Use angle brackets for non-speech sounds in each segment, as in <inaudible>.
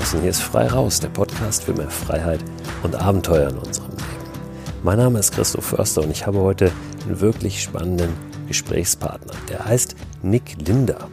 draußen. Hier ist Frei Raus, der Podcast für mehr Freiheit und Abenteuer in unserem Leben. Mein Name ist Christoph Förster und ich habe heute einen wirklich spannenden Gesprächspartner. Der heißt Nick Linder.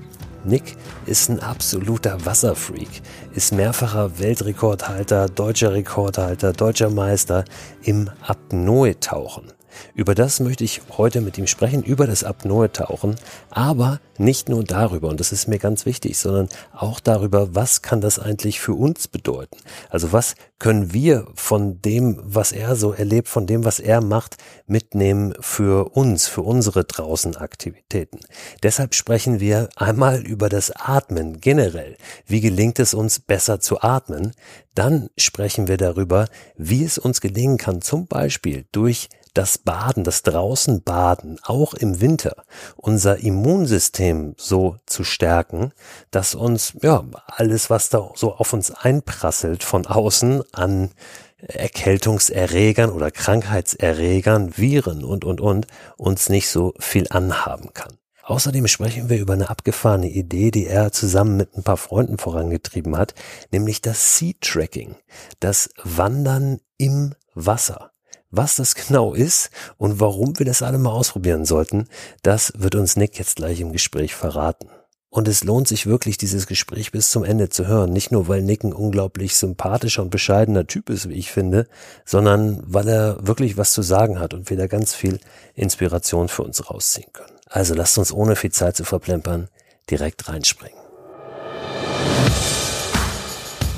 Nick ist ein absoluter Wasserfreak, ist mehrfacher Weltrekordhalter, deutscher Rekordhalter, deutscher Meister im Apnoe-Tauchen. Über das möchte ich heute mit ihm sprechen, über das Apnoe-Tauchen, aber nicht nur darüber, und das ist mir ganz wichtig, sondern auch darüber, was kann das eigentlich für uns bedeuten? Also was können wir von dem, was er so erlebt, von dem, was er macht, mitnehmen für uns, für unsere draußen Aktivitäten? Deshalb sprechen wir einmal über das Atmen generell. Wie gelingt es uns besser zu atmen? Dann sprechen wir darüber, wie es uns gelingen kann, zum Beispiel durch das Baden, das Draußenbaden, auch im Winter, unser Immunsystem so zu stärken, dass uns, ja, alles, was da so auf uns einprasselt von außen an Erkältungserregern oder Krankheitserregern, Viren und, und, und, uns nicht so viel anhaben kann. Außerdem sprechen wir über eine abgefahrene Idee, die er zusammen mit ein paar Freunden vorangetrieben hat, nämlich das Sea Tracking, das Wandern im Wasser. Was das genau ist und warum wir das alle mal ausprobieren sollten, das wird uns Nick jetzt gleich im Gespräch verraten. Und es lohnt sich wirklich, dieses Gespräch bis zum Ende zu hören. Nicht nur, weil Nick ein unglaublich sympathischer und bescheidener Typ ist, wie ich finde, sondern weil er wirklich was zu sagen hat und wir da ganz viel Inspiration für uns rausziehen können. Also lasst uns ohne viel Zeit zu verplempern direkt reinspringen.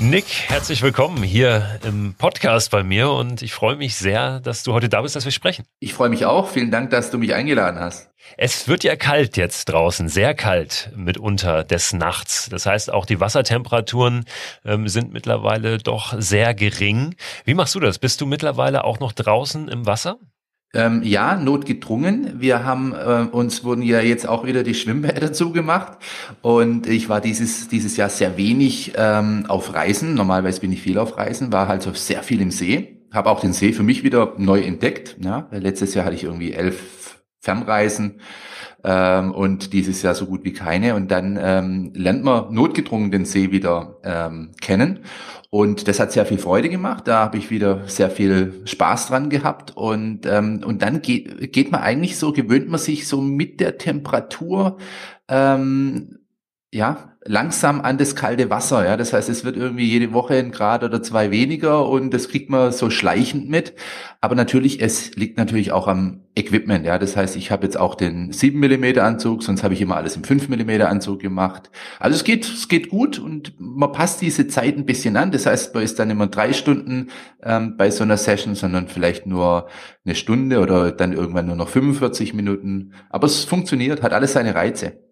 Nick, herzlich willkommen hier im Podcast bei mir und ich freue mich sehr, dass du heute da bist, dass wir sprechen. Ich freue mich auch. Vielen Dank, dass du mich eingeladen hast. Es wird ja kalt jetzt draußen, sehr kalt mitunter des Nachts. Das heißt, auch die Wassertemperaturen ähm, sind mittlerweile doch sehr gering. Wie machst du das? Bist du mittlerweile auch noch draußen im Wasser? Ähm, ja, notgedrungen. Wir haben äh, uns wurden ja jetzt auch wieder die Schwimmbäder <laughs> zugemacht und ich war dieses dieses Jahr sehr wenig ähm, auf Reisen. Normalerweise bin ich viel auf Reisen, war halt so sehr viel im See. Habe auch den See für mich wieder neu entdeckt. Ja, letztes Jahr hatte ich irgendwie elf Fernreisen ähm, und dieses Jahr so gut wie keine. Und dann ähm, lernt man notgedrungen den See wieder ähm, kennen. Und das hat sehr viel Freude gemacht. Da habe ich wieder sehr viel Spaß dran gehabt. Und, ähm, und dann geht, geht man eigentlich so, gewöhnt man sich so mit der Temperatur ähm, ja, langsam an das kalte Wasser. Ja, das heißt, es wird irgendwie jede Woche ein Grad oder zwei weniger und das kriegt man so schleichend mit. Aber natürlich, es liegt natürlich auch am Equipment. Ja, das heißt, ich habe jetzt auch den 7 mm Anzug, sonst habe ich immer alles im 5 mm Anzug gemacht. Also es geht, es geht gut und man passt diese Zeit ein bisschen an. Das heißt, man ist dann immer drei Stunden ähm, bei so einer Session, sondern vielleicht nur eine Stunde oder dann irgendwann nur noch 45 Minuten. Aber es funktioniert, hat alles seine Reize.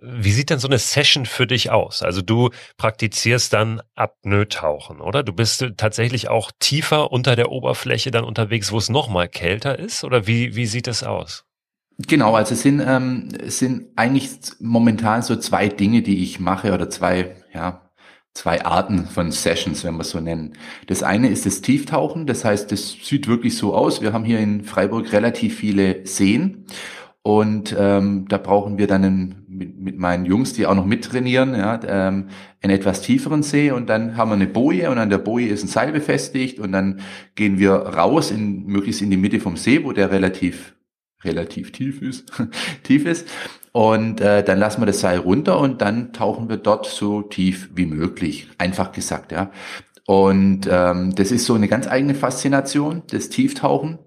Wie sieht denn so eine Session für dich aus? Also du praktizierst dann Apnoe-Tauchen, oder? Du bist tatsächlich auch tiefer unter der Oberfläche dann unterwegs, wo es nochmal kälter ist? Oder wie, wie sieht das aus? Genau, also es sind, ähm, es sind eigentlich momentan so zwei Dinge, die ich mache oder zwei, ja, zwei Arten von Sessions, wenn wir es so nennen. Das eine ist das Tieftauchen, das heißt, das sieht wirklich so aus. Wir haben hier in Freiburg relativ viele Seen und ähm, da brauchen wir dann einen, mit, mit meinen Jungs, die auch noch mittrainieren, ja, ähm, einen etwas tieferen See und dann haben wir eine Boje und an der Boje ist ein Seil befestigt und dann gehen wir raus, in, möglichst in die Mitte vom See, wo der relativ relativ tief ist, <laughs> tief ist. Und äh, dann lassen wir das Seil runter und dann tauchen wir dort so tief wie möglich, einfach gesagt, ja. Und ähm, das ist so eine ganz eigene Faszination, das Tieftauchen.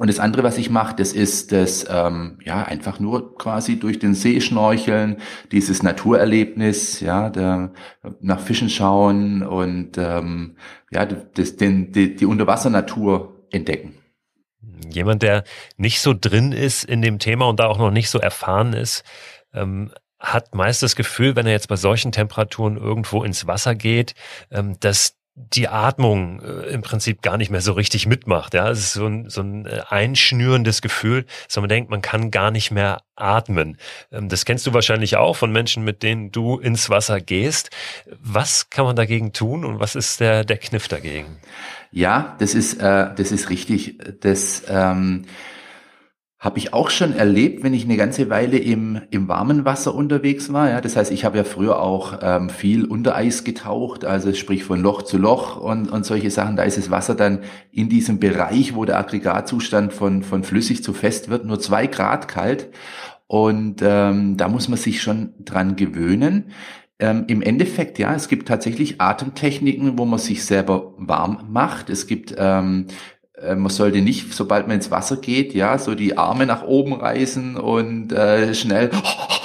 Und das andere, was ich mache, das ist das, ähm, ja, einfach nur quasi durch den See schnorcheln, dieses Naturerlebnis, ja, der, nach Fischen schauen und ähm, ja, das, den, die, die Unterwassernatur entdecken. Jemand, der nicht so drin ist in dem Thema und da auch noch nicht so erfahren ist, ähm, hat meist das Gefühl, wenn er jetzt bei solchen Temperaturen irgendwo ins Wasser geht, ähm, dass die Atmung äh, im Prinzip gar nicht mehr so richtig mitmacht. Ja, es ist so ein, so ein äh, einschnürendes Gefühl, dass man denkt, man kann gar nicht mehr atmen. Ähm, das kennst du wahrscheinlich auch von Menschen, mit denen du ins Wasser gehst. Was kann man dagegen tun und was ist der, der Kniff dagegen? Ja, das ist, äh, das ist richtig. Das, ähm, Habe ich auch schon erlebt, wenn ich eine ganze Weile im, im warmen Wasser unterwegs war. Ja, das heißt, ich habe ja früher auch ähm, viel unter Eis getaucht, also sprich von Loch zu Loch und, und solche Sachen. Da ist das Wasser dann in diesem Bereich, wo der Aggregatzustand von, von flüssig zu fest wird, nur zwei Grad kalt. Und ähm, da muss man sich schon dran gewöhnen. Ähm, Im Endeffekt, ja, es gibt tatsächlich Atemtechniken, wo man sich selber warm macht. Es gibt ähm, äh, man sollte nicht, sobald man ins Wasser geht, ja, so die Arme nach oben reißen und äh, schnell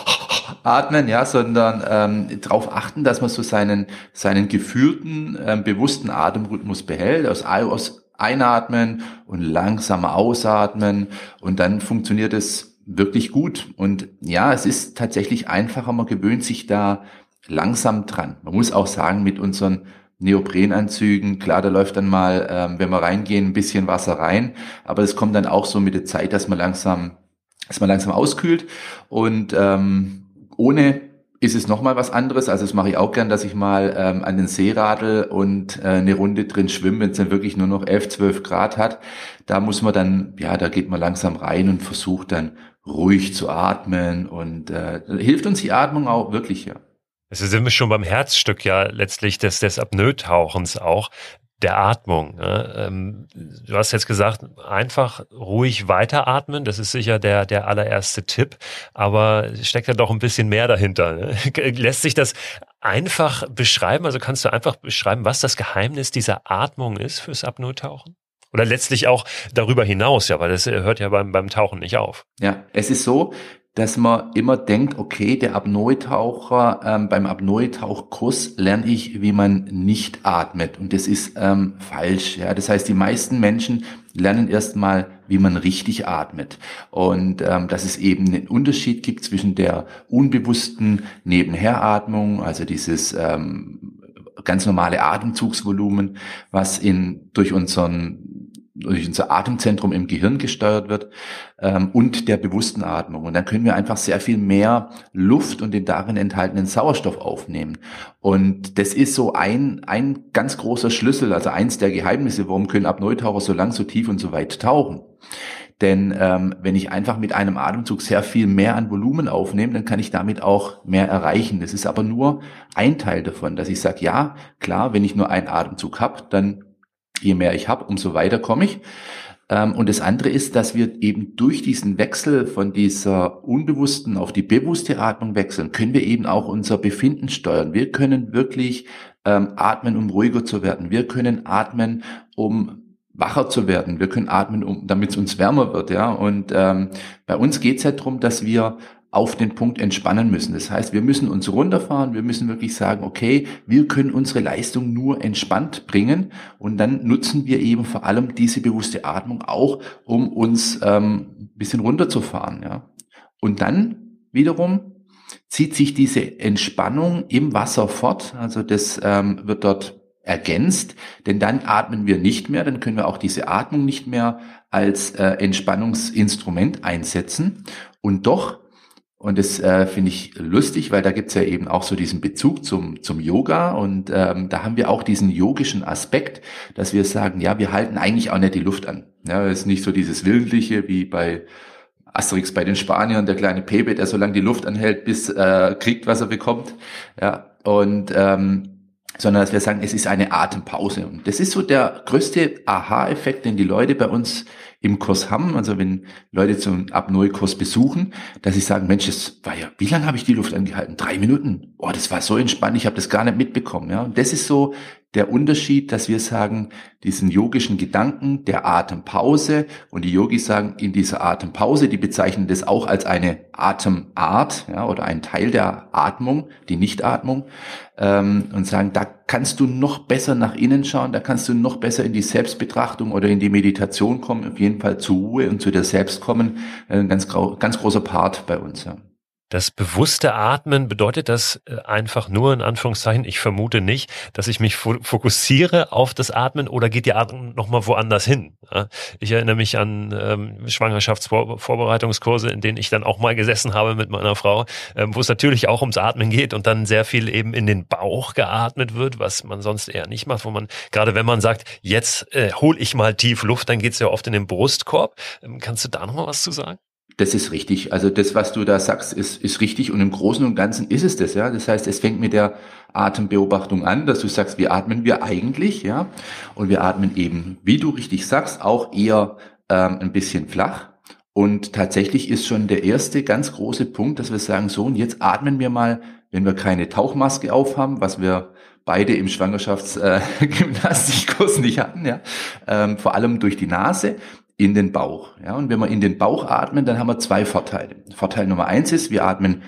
<laughs> atmen, ja, sondern ähm, darauf achten, dass man so seinen seinen geführten, ähm, bewussten Atemrhythmus behält, aus, aus einatmen und langsam ausatmen und dann funktioniert es wirklich gut. Und ja, es ist tatsächlich einfacher, man gewöhnt sich da langsam dran. Man muss auch sagen, mit unseren Neoprenanzügen. Klar, da läuft dann mal, ähm, wenn wir reingehen, ein bisschen Wasser rein, aber es kommt dann auch so mit der Zeit, dass man langsam, dass man langsam auskühlt und ähm, ohne ist es nochmal was anderes. Also das mache ich auch gern, dass ich mal ähm, an den See radel und äh, eine Runde drin schwimme, wenn es dann wirklich nur noch 11, 12 Grad hat. Da muss man dann, ja, da geht man langsam rein und versucht dann ruhig zu atmen und äh, hilft uns die Atmung auch wirklich, ja. Also sind wir schon beim Herzstück ja letztlich des, des Apnoe-Tauchens auch, der Atmung. Ne? Ähm, du hast jetzt gesagt, einfach ruhig weiteratmen, das ist sicher der, der allererste Tipp, aber steckt ja doch ein bisschen mehr dahinter. Ne? <laughs> Lässt sich das einfach beschreiben? Also kannst du einfach beschreiben, was das Geheimnis dieser Atmung ist fürs Apnoe-Tauchen? Oder letztlich auch darüber hinaus, ja, weil das hört ja beim, beim Tauchen nicht auf. Ja, es ist so, dass man immer denkt, okay, der Apnoe-Taucher, ähm, beim Apnoe-Tauchkurs lerne ich, wie man nicht atmet. Und das ist ähm, falsch. Ja, das heißt, die meisten Menschen lernen erstmal, wie man richtig atmet. Und ähm, dass es eben einen Unterschied gibt zwischen der unbewussten Nebenheratmung, also dieses ähm, ganz normale Atemzugsvolumen, was in durch unseren durch unser Atemzentrum im Gehirn gesteuert wird ähm, und der bewussten Atmung. Und dann können wir einfach sehr viel mehr Luft und den darin enthaltenen Sauerstoff aufnehmen. Und das ist so ein, ein ganz großer Schlüssel, also eins der Geheimnisse, warum können Apnoe-Taucher so lang, so tief und so weit tauchen. Denn ähm, wenn ich einfach mit einem Atemzug sehr viel mehr an Volumen aufnehme, dann kann ich damit auch mehr erreichen. Das ist aber nur ein Teil davon, dass ich sage, ja, klar, wenn ich nur einen Atemzug habe, dann je mehr ich habe, umso weiter komme ich. Ähm, und das andere ist, dass wir eben durch diesen Wechsel von dieser unbewussten auf die bewusste Atmung wechseln, können wir eben auch unser Befinden steuern. Wir können wirklich ähm, atmen, um ruhiger zu werden. Wir können atmen, um wacher zu werden. Wir können atmen, um, damit es uns wärmer wird. Ja. Und ähm, bei uns geht es ja darum, dass wir auf den Punkt entspannen müssen. Das heißt, wir müssen uns runterfahren, wir müssen wirklich sagen, okay, wir können unsere Leistung nur entspannt bringen und dann nutzen wir eben vor allem diese bewusste Atmung auch, um uns ähm, bisschen runterzufahren. Ja. Und dann wiederum zieht sich diese Entspannung im Wasser fort, also das ähm, wird dort ergänzt, denn dann atmen wir nicht mehr, dann können wir auch diese Atmung nicht mehr als äh, Entspannungsinstrument einsetzen und doch und das äh, finde ich lustig, weil da gibt's ja eben auch so diesen Bezug zum, zum Yoga. Und ähm, da haben wir auch diesen yogischen Aspekt, dass wir sagen, ja, wir halten eigentlich auch nicht die Luft an. Ja, es ist nicht so dieses Wildliche wie bei Asterix bei den Spaniern, der kleine Pepe, der so lange die Luft anhält, bis äh, kriegt, was er bekommt. Ja, und ähm, sondern dass wir sagen, es ist eine Atempause. Und das ist so der größte Aha-Effekt, den die Leute bei uns im Kurs haben, also wenn Leute zum Apnoe-Kurs besuchen, dass sie sagen, Mensch, das war ja, wie lange habe ich die Luft angehalten? Drei Minuten. Oh, das war so entspannt, ich habe das gar nicht mitbekommen. Ja, und das ist so der Unterschied, dass wir sagen, diesen yogischen Gedanken der Atempause und die Yogis sagen, in dieser Atempause, die bezeichnen das auch als eine Atemart ja, oder ein Teil der Atmung, die Nichtatmung, ähm, und sagen, da kannst du noch besser nach innen schauen, da kannst du noch besser in die Selbstbetrachtung oder in die Meditation kommen, auf jeden Fall zur Ruhe und zu dir selbst kommen. Ein ganz, ganz großer Part bei uns. Ja. Das bewusste Atmen bedeutet das äh, einfach nur in Anführungszeichen, ich vermute nicht, dass ich mich fokussiere auf das Atmen oder geht die Atmung nochmal woanders hin? Ich erinnere mich an ähm, Schwangerschaftsvorbereitungskurse, in denen ich dann auch mal gesessen habe mit meiner Frau, ähm, wo es natürlich auch ums Atmen geht und dann sehr viel eben in den Bauch geatmet wird, was man sonst eher nicht macht, wo man, gerade wenn man sagt, jetzt äh, hol ich mal tief Luft, dann geht es ja oft in den Brustkorb. Ähm, kannst du da nochmal was zu sagen? Das ist richtig. Also das, was du da sagst, ist, ist richtig und im Großen und Ganzen ist es das, ja. Das heißt, es fängt mit der Atembeobachtung an, dass du sagst, wie atmen wir eigentlich, ja. Und wir atmen eben, wie du richtig sagst, auch eher ähm, ein bisschen flach. Und tatsächlich ist schon der erste ganz große Punkt, dass wir sagen, so, und jetzt atmen wir mal, wenn wir keine Tauchmaske aufhaben, was wir beide im Schwangerschaftsgymnastikkurs äh, <laughs> nicht hatten, ja, ähm, vor allem durch die Nase, in den Bauch. Ja, und wenn wir in den Bauch atmen, dann haben wir zwei Vorteile. Vorteil Nummer eins ist, wir atmen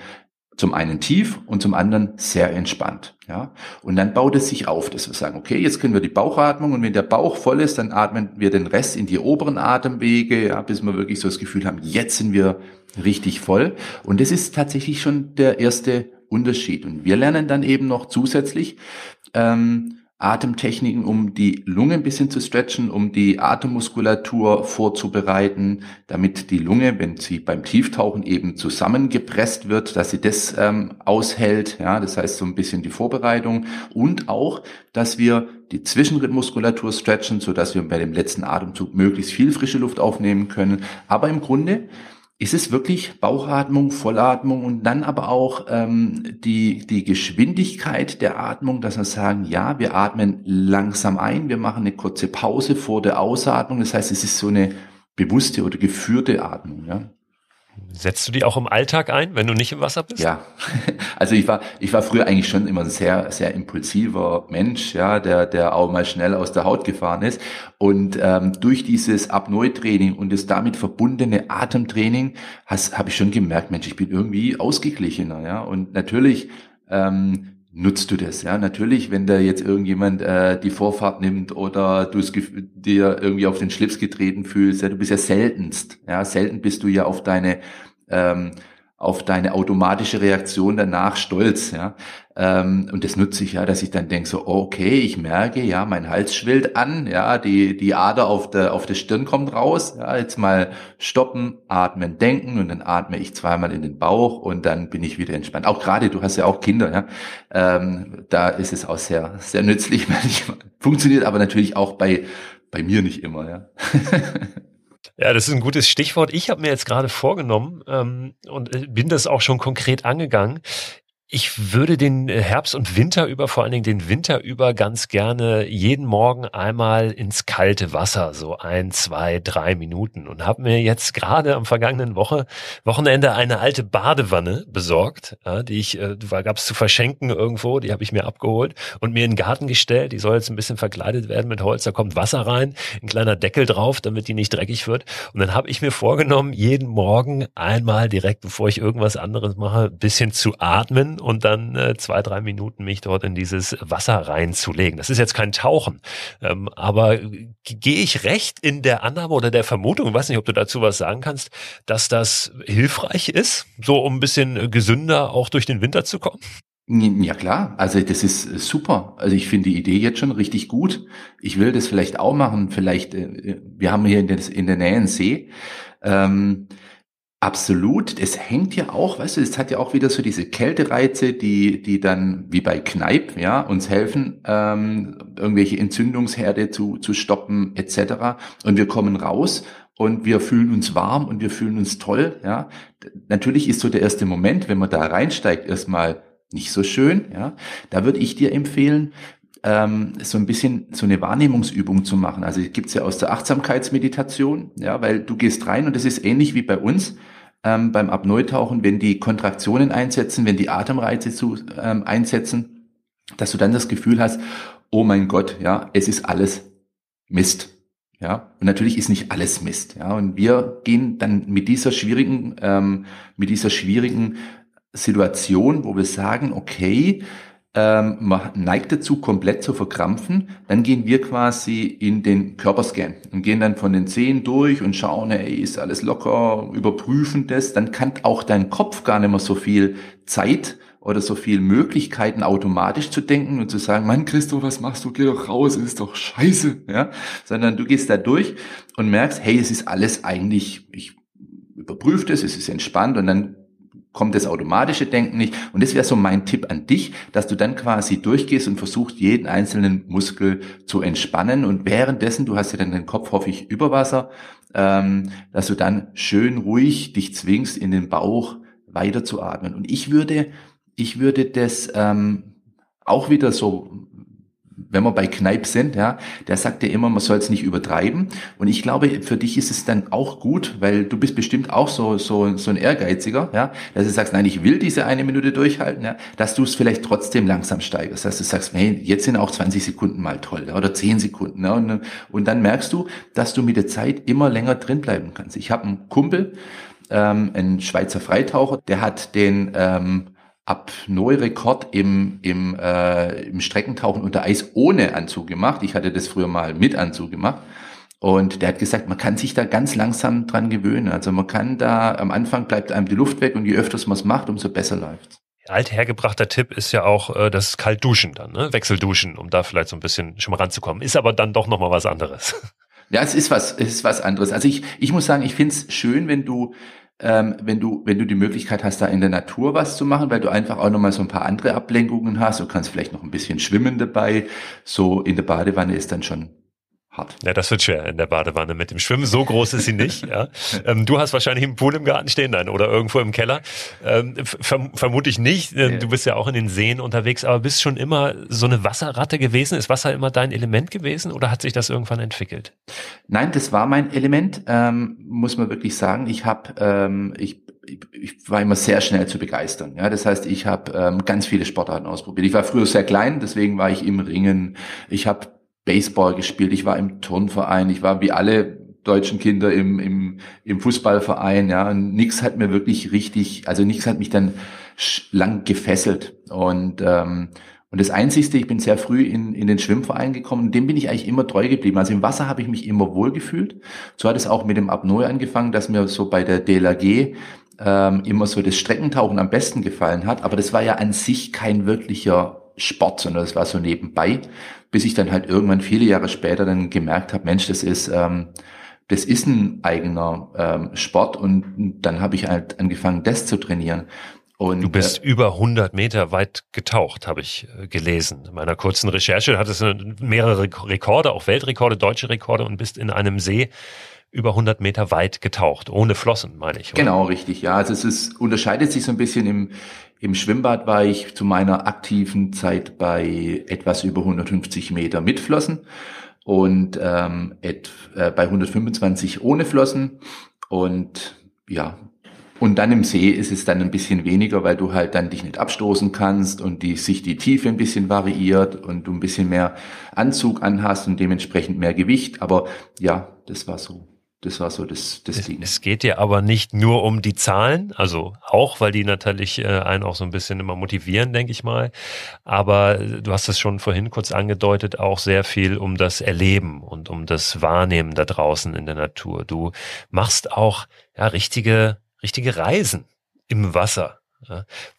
zum einen tief und zum anderen sehr entspannt. Ja, und dann baut es sich auf, dass wir sagen, okay, jetzt können wir die Bauchatmung und wenn der Bauch voll ist, dann atmen wir den Rest in die oberen Atemwege, ja, bis wir wirklich so das Gefühl haben, jetzt sind wir richtig voll. Und das ist tatsächlich schon der erste Unterschied. Und wir lernen dann eben noch zusätzlich, ähm, Atemtechniken, um die Lunge ein bisschen zu stretchen, um die Atemmuskulatur vorzubereiten, damit die Lunge, wenn sie beim Tieftauchen eben zusammengepresst wird, dass sie das ähm, aushält. Ja, das heißt so ein bisschen die Vorbereitung und auch, dass wir die Zwischenrippmuskulatur stretchen, so dass wir bei dem letzten Atemzug möglichst viel frische Luft aufnehmen können. Aber im Grunde ist es wirklich Bauchatmung, Vollatmung und dann aber auch ähm, die, die Geschwindigkeit der Atmung, dass wir sagen, ja, wir atmen langsam ein, wir machen eine kurze Pause vor der Ausatmung. Das heißt, es ist so eine bewusste oder geführte Atmung. Ja. Setzt du die auch im Alltag ein, wenn du nicht im Wasser bist? Ja, <laughs> also ich war, ich war früher eigentlich schon immer ein sehr, sehr impulsiver Mensch, ja, der, der auch mal schnell aus der Haut gefahren ist. Und ähm, durch dieses Apnoe-Training und das damit verbundene Atemtraining habe ich schon gemerkt, Mensch, ich bin irgendwie ausgeglichener, ja. Und natürlich ähm, nutzt du das, ja. Natürlich, wenn da jetzt irgendjemand äh, die Vorfahrt nimmt oder du es dir irgendwie auf den Schlips getreten fühlst, ja, du bist ja seltenst, ja, selten bist du ja auf deine ähm, auf deine automatische Reaktion danach stolz, ja. Ähm, und das nutze ich ja, dass ich dann denke so, okay, ich merke, ja, mein Hals schwillt an, ja, die, die Ader auf der, auf der Stirn kommt raus, ja, jetzt mal stoppen, atmen, denken und dann atme ich zweimal in den Bauch und dann bin ich wieder entspannt. Auch gerade, du hast ja auch Kinder, ja, ähm, da ist es auch sehr, sehr nützlich <laughs> manchmal. Funktioniert aber natürlich auch bei, bei mir nicht immer, ja. <laughs> Ja, das ist ein gutes Stichwort. Ich habe mir jetzt gerade vorgenommen ähm, und äh, bin das auch schon konkret angegangen. Ich würde den Herbst und Winter über, vor allen Dingen den Winter über, ganz gerne jeden Morgen einmal ins kalte Wasser, so ein, zwei, drei Minuten und habe mir jetzt gerade am vergangenen Woche Wochenende eine alte Badewanne besorgt, ja, die ich, äh, gab es zu verschenken irgendwo, die habe ich mir abgeholt und mir in den Garten gestellt. Die soll jetzt ein bisschen verkleidet werden mit Holz, da kommt Wasser rein, ein kleiner Deckel drauf, damit die nicht dreckig wird. Und dann habe ich mir vorgenommen, jeden Morgen einmal direkt, bevor ich irgendwas anderes mache, bisschen zu atmen und dann äh, zwei, drei Minuten mich dort in dieses Wasser reinzulegen. Das ist jetzt kein Tauchen, ähm, aber gehe ich recht in der Annahme oder der Vermutung, ich weiß nicht, ob du dazu was sagen kannst, dass das hilfreich ist, so um ein bisschen gesünder auch durch den Winter zu kommen? Ja klar, also das ist super. Also ich finde die Idee jetzt schon richtig gut. Ich will das vielleicht auch machen. Vielleicht, äh, wir haben hier in der, in der Nähe einen See. Ähm, Absolut. Es hängt ja auch, weißt du, es hat ja auch wieder so diese Kältereize, die, die dann wie bei Kneipp, ja, uns helfen, ähm, irgendwelche Entzündungsherde zu, zu stoppen, etc. Und wir kommen raus und wir fühlen uns warm und wir fühlen uns toll, ja. Natürlich ist so der erste Moment, wenn man da reinsteigt, erstmal nicht so schön, ja. Da würde ich dir empfehlen, ähm, so ein bisschen so eine Wahrnehmungsübung zu machen. Also gibt's ja aus der Achtsamkeitsmeditation, ja, weil du gehst rein und das ist ähnlich wie bei uns ähm, beim Apnoe-Tauchen, wenn die Kontraktionen einsetzen, wenn die Atemreize zu, ähm, einsetzen, dass du dann das Gefühl hast, oh mein Gott, ja, es ist alles Mist. Ja, und natürlich ist nicht alles Mist. Ja, und wir gehen dann mit dieser schwierigen, ähm, mit dieser schwierigen Situation, wo wir sagen, okay, ähm, man neigt dazu, komplett zu verkrampfen. Dann gehen wir quasi in den Körperscan und gehen dann von den Zehen durch und schauen, ey, ist alles locker, überprüfen das. Dann kann auch dein Kopf gar nicht mehr so viel Zeit oder so viel Möglichkeiten automatisch zu denken und zu sagen, Mann, Christo, was machst du? Geh doch raus, es ist doch scheiße, ja. Sondern du gehst da durch und merkst, hey, es ist alles eigentlich, ich überprüfe das, es ist entspannt und dann kommt das automatische Denken nicht. Und das wäre so mein Tipp an dich, dass du dann quasi durchgehst und versuchst, jeden einzelnen Muskel zu entspannen. Und währenddessen, du hast ja dann den Kopf, hoffe ich, über Wasser, ähm, dass du dann schön ruhig dich zwingst, in den Bauch weiter zu atmen. Und ich würde, ich würde das ähm, auch wieder so wenn wir bei Kneip sind, ja, der sagt ja immer, man soll es nicht übertreiben. Und ich glaube, für dich ist es dann auch gut, weil du bist bestimmt auch so, so, so ein Ehrgeiziger, ja, dass du sagst, nein, ich will diese eine Minute durchhalten, ja, dass du es vielleicht trotzdem langsam steigerst, dass du sagst, hey, jetzt sind auch 20 Sekunden mal toll, ja, oder 10 Sekunden, ja, und, und dann merkst du, dass du mit der Zeit immer länger drin bleiben kannst. Ich habe einen Kumpel, ähm, ein Schweizer Freitaucher, der hat den, ähm, Apnoe-Rekord im, im, äh, im Streckentauchen unter Eis ohne Anzug gemacht. Ich hatte das früher mal mit Anzug gemacht. Und der hat gesagt, man kann sich da ganz langsam dran gewöhnen. Also man kann da, am Anfang bleibt einem die Luft weg und je öfters man es macht, umso besser läuft's. Althergebrachter Tipp ist ja auch äh, das Kaltduschen dann, ne? Wechselduschen, um da vielleicht so ein bisschen schon mal ranzukommen. Ist aber dann doch nochmal was anderes. Ja, es ist was, es ist was anderes. Also ich, ich muss sagen, ich find's schön, wenn du ähm, wenn du wenn du die Möglichkeit hast, da in der Natur was zu machen, weil du einfach auch nochmal so ein paar andere Ablenkungen hast. Du kannst vielleicht noch ein bisschen schwimmen dabei. So in der Badewanne ist dann schon hart. Ja, das wird schwer in der Badewanne mit dem Schwimmen. So groß ist sie nicht. ja. Ähm, du hast wahrscheinlich einen Pool im Garten stehen, nein, oder irgendwo im Keller. Ähm, verm vermute ich nicht. Äh, du bist ja auch in den Seen unterwegs, aber bist schon immer so eine Wasserratte gewesen? Ist Wasser immer dein Element gewesen oder hat sich das irgendwann entwickelt? Nein, das war mein Element, ähm, muss man wirklich sagen. Ich habe, ähm, ich ich war immer sehr schnell zu begeistern. Ja, das heißt, ich habe ähm, ganz viele Sportarten ausprobiert. Ich war früher sehr klein, deswegen war ich im Ringen. Ich habe Baseball gespielt, ich war im Turnverein, ich war wie alle deutschen Kinder im, im, im Fußballverein, ja, und nix hat mir wirklich richtig, also nichts hat mich dann lang gefesselt und ähm, und das Einzigste, ich bin sehr früh in, in den Schwimmverein gekommen, dem bin ich eigentlich immer treu geblieben. Also im Wasser habe ich mich immer wohl gefühlt. So hat es auch mit dem Apnoe angefangen, dass mir so bei der DLAG ähm, immer so das Streckentauchen am besten gefallen hat. Aber das war ja an sich kein wirklicher Sport, sondern das war so nebenbei bis ich dann halt irgendwann viele Jahre später dann gemerkt habe, Mensch, das ist ähm, das ist ein eigener ähm, Sport und dann habe ich halt angefangen, das zu trainieren. Und, du bist äh, über 100 Meter weit getaucht, habe ich äh, gelesen. In meiner kurzen Recherche hattest du mehrere Rekorde, auch Weltrekorde, deutsche Rekorde und bist in einem See über 100 Meter weit getaucht, ohne Flossen, meine ich. Oder? Genau, richtig. Ja, also es ist, unterscheidet sich so ein bisschen im, im Schwimmbad war ich zu meiner aktiven Zeit bei etwas über 150 Meter mit Flossen und ähm, et, äh, bei 125 ohne Flossen. Und ja, und dann im See ist es dann ein bisschen weniger, weil du halt dann dich nicht abstoßen kannst und die, sich die Tiefe ein bisschen variiert und du ein bisschen mehr Anzug anhast und dementsprechend mehr Gewicht. Aber ja, das war so. Das war so das, das es, Ding. Es geht ja aber nicht nur um die Zahlen, also auch, weil die natürlich äh, einen auch so ein bisschen immer motivieren, denke ich mal. Aber du hast es schon vorhin kurz angedeutet, auch sehr viel um das Erleben und um das Wahrnehmen da draußen in der Natur. Du machst auch ja richtige, richtige Reisen im Wasser.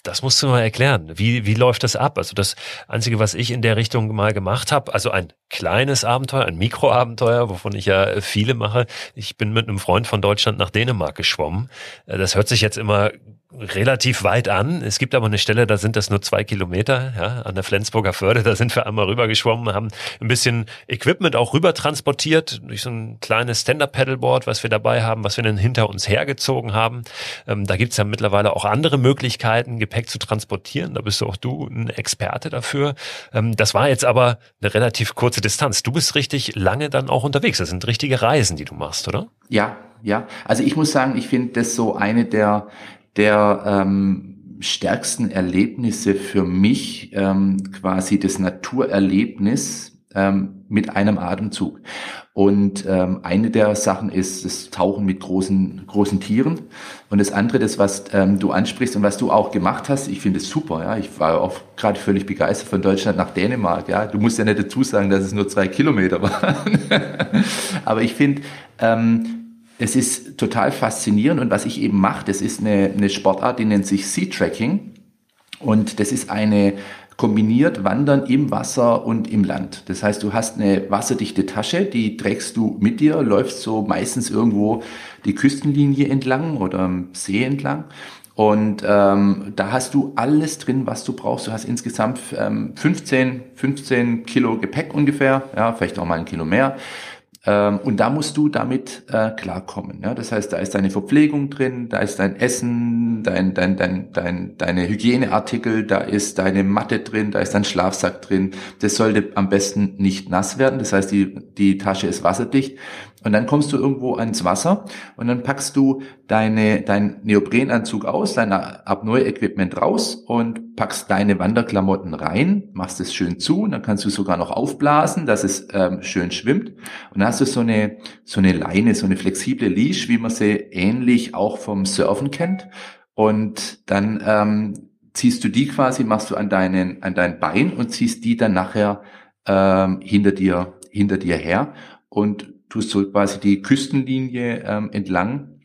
Das musst du mal erklären. Wie, wie läuft das ab? Also das Einzige, was ich in der Richtung mal gemacht habe, also ein kleines Abenteuer, ein Mikroabenteuer, wovon ich ja viele mache. Ich bin mit einem Freund von Deutschland nach Dänemark geschwommen. Das hört sich jetzt immer relativ weit an. Es gibt aber eine Stelle, da sind das nur zwei Kilometer, ja, an der Flensburger Förde. Da sind wir einmal rübergeschwommen, haben ein bisschen Equipment auch rüber transportiert durch so ein kleines Stand-Up-Paddleboard, was wir dabei haben, was wir dann hinter uns hergezogen haben. Ähm, da gibt's ja mittlerweile auch andere Möglichkeiten, Gepäck zu transportieren. Da bist du auch du ein Experte dafür. Ähm, das war jetzt aber eine relativ kurze Distanz. Du bist richtig lange dann auch unterwegs. Das sind richtige Reisen, die du machst, oder? Ja, ja. Also ich muss sagen, ich finde das so eine der der ähm, stärksten Erlebnisse für mich ähm, quasi das Naturerlebnis, ähm, mit einem Atemzug. Und ähm, eine der Sachen ist das Tauchen mit großen, großen Tieren. Und das andere, das, was ähm, du ansprichst und was du auch gemacht hast, ich finde es super. Ja, ich war auch gerade völlig begeistert von Deutschland nach Dänemark. Ja, du musst ja nicht dazu sagen, dass es nur zwei Kilometer <laughs> waren. Aber ich finde, ähm, es ist total faszinierend. Und was ich eben mache, das ist eine, eine Sportart, die nennt sich Sea Tracking. Und das ist eine kombiniert Wandern im Wasser und im Land. Das heißt, du hast eine wasserdichte Tasche, die trägst du mit dir, läufst so meistens irgendwo die Küstenlinie entlang oder am See entlang. Und ähm, da hast du alles drin, was du brauchst. Du hast insgesamt ähm, 15, 15 Kilo Gepäck ungefähr, ja, vielleicht auch mal ein Kilo mehr. Ähm, und da musst du damit äh, klarkommen. Ja? Das heißt, da ist deine Verpflegung drin, da ist dein Essen, dein, dein, dein, dein, deine Hygieneartikel, da ist deine Matte drin, da ist dein Schlafsack drin. Das sollte am besten nicht nass werden. Das heißt, die, die Tasche ist wasserdicht. Und dann kommst du irgendwo ans Wasser und dann packst du deine, dein Neoprenanzug aus, dein Apnoe-Equipment raus und packst deine Wanderklamotten rein, machst es schön zu, und dann kannst du sogar noch aufblasen, dass es ähm, schön schwimmt. Und dann hast du so eine, so eine Leine, so eine flexible Leash, wie man sie ähnlich auch vom Surfen kennt. Und dann ähm, ziehst du die quasi, machst du an deinen, an dein Bein und ziehst die dann nachher ähm, hinter dir, hinter dir her. Und tust so quasi die Küstenlinie ähm, entlang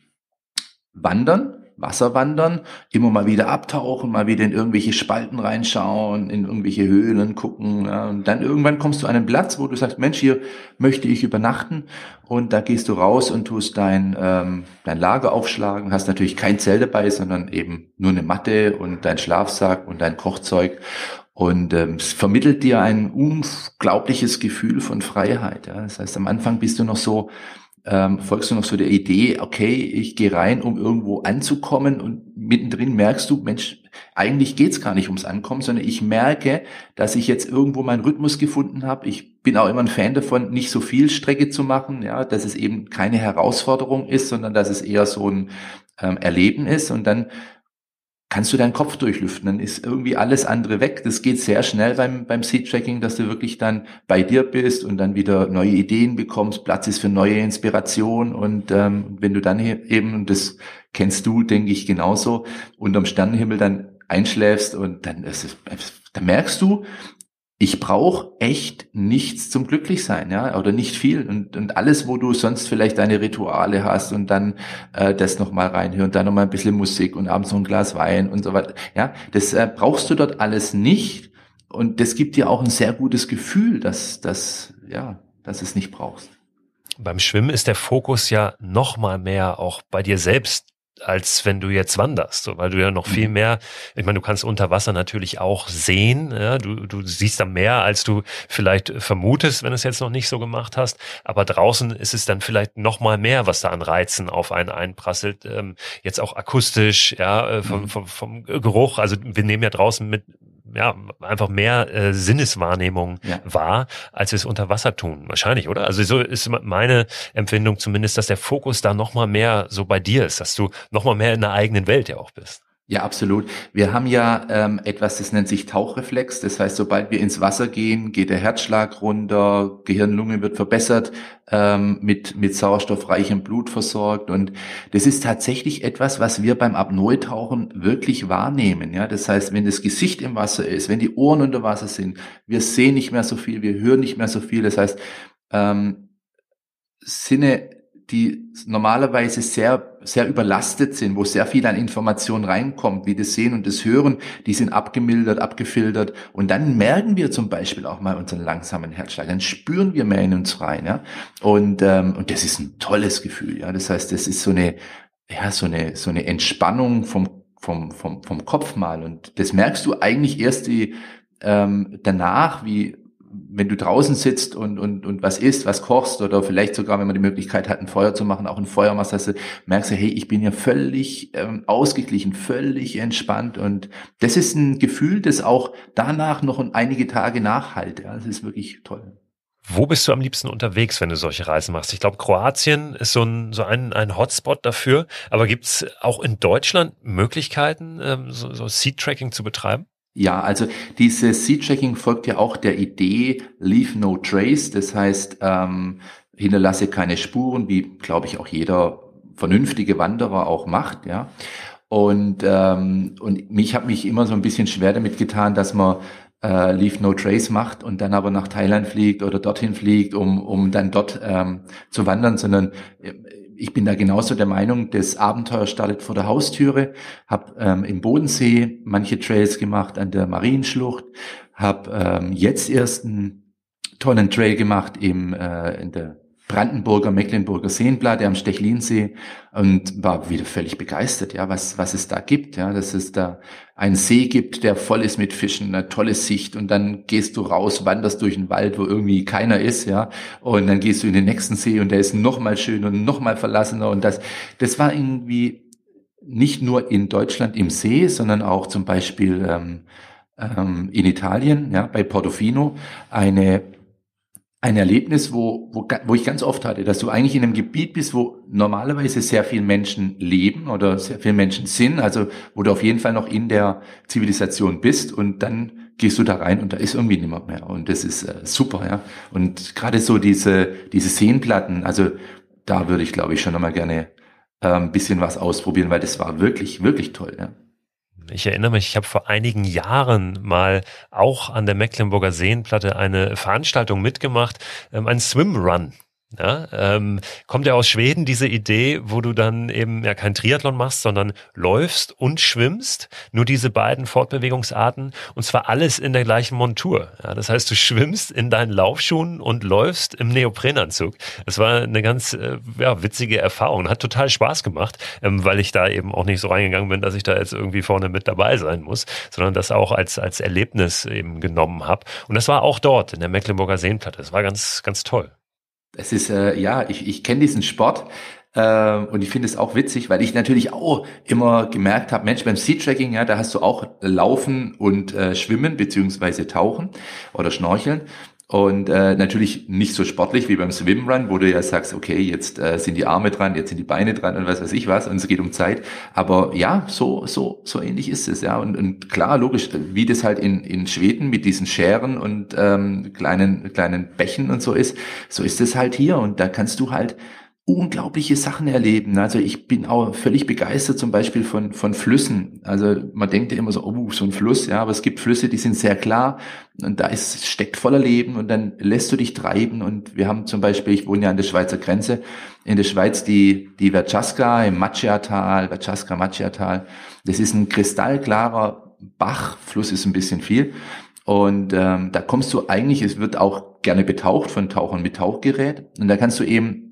wandern, Wasser wandern, immer mal wieder abtauchen, mal wieder in irgendwelche Spalten reinschauen, in irgendwelche Höhlen gucken. Ja, und dann irgendwann kommst du an einen Platz, wo du sagst, Mensch, hier möchte ich übernachten. Und da gehst du raus und tust dein, ähm, dein Lager aufschlagen, hast natürlich kein Zelt dabei, sondern eben nur eine Matte und dein Schlafsack und dein Kochzeug. Und ähm, es vermittelt dir ein unglaubliches Gefühl von Freiheit. Ja? Das heißt, am Anfang bist du noch so, ähm, folgst du noch so der Idee, okay, ich gehe rein, um irgendwo anzukommen und mittendrin merkst du, Mensch, eigentlich geht's gar nicht ums Ankommen, sondern ich merke, dass ich jetzt irgendwo meinen Rhythmus gefunden habe. Ich bin auch immer ein Fan davon, nicht so viel Strecke zu machen, ja, dass es eben keine Herausforderung ist, sondern dass es eher so ein ähm, Erleben ist. Und dann kannst du deinen Kopf durchlüften, dann ist irgendwie alles andere weg. Das geht sehr schnell beim, beim Seed-Tracking, dass du wirklich dann bei dir bist und dann wieder neue Ideen bekommst, Platz ist für neue Inspiration. Und ähm, wenn du dann eben, und das kennst du, denke ich, genauso, unterm Sternenhimmel dann einschläfst und dann, ist es, dann merkst du, ich brauche echt nichts zum Glücklichsein, ja, oder nicht viel. Und, und alles, wo du sonst vielleicht deine Rituale hast und dann äh, das nochmal reinhören, dann nochmal ein bisschen Musik und abends noch ein Glas Wein und so weiter, ja, das äh, brauchst du dort alles nicht. Und das gibt dir auch ein sehr gutes Gefühl, dass, dass, ja, dass es nicht brauchst. Beim Schwimmen ist der Fokus ja noch mal mehr auch bei dir selbst als wenn du jetzt wanderst, so, weil du ja noch viel mhm. mehr, ich meine, du kannst unter Wasser natürlich auch sehen, ja, du, du siehst da mehr, als du vielleicht vermutest, wenn du es jetzt noch nicht so gemacht hast, aber draußen ist es dann vielleicht noch mal mehr, was da an Reizen auf einen einprasselt, ähm, jetzt auch akustisch, ja, äh, vom, mhm. vom, vom Geruch, also wir nehmen ja draußen mit ja, einfach mehr äh, Sinneswahrnehmung ja. wahr, als wir es unter Wasser tun. Wahrscheinlich, oder? Also so ist meine Empfindung zumindest, dass der Fokus da nochmal mehr so bei dir ist, dass du nochmal mehr in der eigenen Welt ja auch bist. Ja, absolut. Wir haben ja ähm, etwas, das nennt sich Tauchreflex. Das heißt, sobald wir ins Wasser gehen, geht der Herzschlag runter, Gehirnlunge wird verbessert, ähm, mit, mit sauerstoffreichem Blut versorgt. Und das ist tatsächlich etwas, was wir beim Apnoe-Tauchen wirklich wahrnehmen. Ja, das heißt, wenn das Gesicht im Wasser ist, wenn die Ohren unter Wasser sind, wir sehen nicht mehr so viel, wir hören nicht mehr so viel. Das heißt, ähm, Sinne die normalerweise sehr, sehr überlastet sind, wo sehr viel an Informationen reinkommt, wie das Sehen und das Hören, die sind abgemildert, abgefiltert. Und dann merken wir zum Beispiel auch mal unseren langsamen Herzschlag. Dann spüren wir mehr in uns rein. Ja? Und, ähm, und das ist ein tolles Gefühl. Ja? Das heißt, das ist so eine, ja, so eine, so eine Entspannung vom, vom, vom, vom Kopf mal. Und das merkst du eigentlich erst die, ähm, danach, wie wenn du draußen sitzt und, und, und was isst, was kochst oder vielleicht sogar, wenn man die Möglichkeit hat, ein Feuer zu machen, auch ein Feuer machst, hast du, merkst hey, ich bin ja völlig ähm, ausgeglichen, völlig entspannt und das ist ein Gefühl, das auch danach noch einige Tage nachhalt. Ja, das ist wirklich toll. Wo bist du am liebsten unterwegs, wenn du solche Reisen machst? Ich glaube, Kroatien ist so ein, so ein, ein Hotspot dafür. Aber gibt es auch in Deutschland Möglichkeiten, ähm, so, so Seed-Tracking zu betreiben? Ja, also dieses Sea-Checking folgt ja auch der Idee Leave No Trace. Das heißt, ähm, hinterlasse keine Spuren, wie, glaube ich, auch jeder vernünftige Wanderer auch macht, ja. Und, ähm, und mich habe mich immer so ein bisschen schwer damit getan, dass man äh, Leave No Trace macht und dann aber nach Thailand fliegt oder dorthin fliegt, um, um dann dort ähm, zu wandern, sondern äh, ich bin da genauso der Meinung, das Abenteuer startet vor der Haustüre, habe ähm, im Bodensee manche Trails gemacht, an der Marienschlucht, habe ähm, jetzt erst einen tollen Trail gemacht im, äh, in der Brandenburger, Mecklenburger Seenplatte am Stechlinsee und war wieder völlig begeistert, ja, was, was es da gibt, ja, dass es da einen See gibt, der voll ist mit Fischen, eine tolle Sicht. Und dann gehst du raus, wanderst durch einen Wald, wo irgendwie keiner ist, ja, und dann gehst du in den nächsten See und der ist noch mal schön und noch mal verlassener. Und das, das war irgendwie nicht nur in Deutschland im See, sondern auch zum Beispiel ähm, ähm, in Italien, ja, bei Portofino, eine ein Erlebnis, wo, wo, wo ich ganz oft hatte, dass du eigentlich in einem Gebiet bist, wo normalerweise sehr viele Menschen leben oder sehr viele Menschen sind, also wo du auf jeden Fall noch in der Zivilisation bist und dann gehst du da rein und da ist irgendwie niemand mehr und das ist äh, super, ja. Und gerade so diese, diese Seenplatten, also da würde ich glaube ich schon nochmal gerne äh, ein bisschen was ausprobieren, weil das war wirklich, wirklich toll, ja. Ich erinnere mich, ich habe vor einigen Jahren mal auch an der Mecklenburger Seenplatte eine Veranstaltung mitgemacht, ähm, ein Swimrun. Ja, ähm, kommt ja aus Schweden diese Idee, wo du dann eben ja kein Triathlon machst, sondern läufst und schwimmst, nur diese beiden Fortbewegungsarten und zwar alles in der gleichen Montur. Ja, das heißt, du schwimmst in deinen Laufschuhen und läufst im Neoprenanzug. Das war eine ganz äh, ja, witzige Erfahrung, hat total Spaß gemacht, ähm, weil ich da eben auch nicht so reingegangen bin, dass ich da jetzt irgendwie vorne mit dabei sein muss, sondern das auch als als Erlebnis eben genommen habe. Und das war auch dort in der Mecklenburger Seenplatte. Das war ganz ganz toll. Es ist, äh, ja, ich, ich kenne diesen Sport äh, und ich finde es auch witzig, weil ich natürlich auch immer gemerkt habe, Mensch, beim Sea-Tracking, ja, da hast du auch Laufen und äh, Schwimmen beziehungsweise Tauchen oder Schnorcheln. Und äh, natürlich nicht so sportlich wie beim Swimrun, wo du ja sagst, okay, jetzt äh, sind die Arme dran, jetzt sind die Beine dran und was weiß ich was und es geht um Zeit. Aber ja, so so so ähnlich ist es ja und, und klar, logisch, wie das halt in in Schweden mit diesen Scheren und ähm, kleinen kleinen Bächen und so ist, so ist es halt hier und da kannst du halt unglaubliche Sachen erleben. Also ich bin auch völlig begeistert zum Beispiel von, von Flüssen. Also man denkt ja immer so, oh, so ein Fluss, ja, aber es gibt Flüsse, die sind sehr klar und da ist, steckt voller Leben und dann lässt du dich treiben und wir haben zum Beispiel, ich wohne ja an der Schweizer Grenze, in der Schweiz die, die Verchaska im Macchia-Tal, Verchaska-Macchia-Tal. Das ist ein kristallklarer Bach, Fluss ist ein bisschen viel. Und ähm, da kommst du eigentlich, es wird auch gerne betaucht von Tauchern mit Tauchgerät. Und da kannst du eben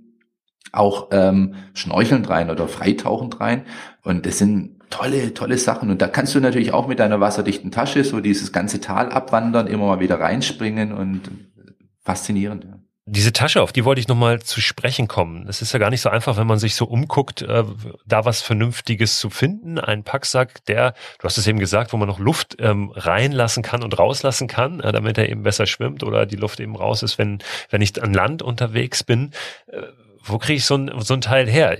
auch ähm, schnorchelnd rein oder freitauchend rein. Und das sind tolle, tolle Sachen. Und da kannst du natürlich auch mit deiner wasserdichten Tasche so dieses ganze Tal abwandern, immer mal wieder reinspringen und faszinierend. Diese Tasche, auf die wollte ich nochmal zu sprechen kommen. Es ist ja gar nicht so einfach, wenn man sich so umguckt, äh, da was Vernünftiges zu finden. Ein Packsack, der, du hast es eben gesagt, wo man noch Luft ähm, reinlassen kann und rauslassen kann, äh, damit er eben besser schwimmt oder die Luft eben raus ist, wenn, wenn ich an Land unterwegs bin. Äh, wo kriege ich so ein, so ein Teil her?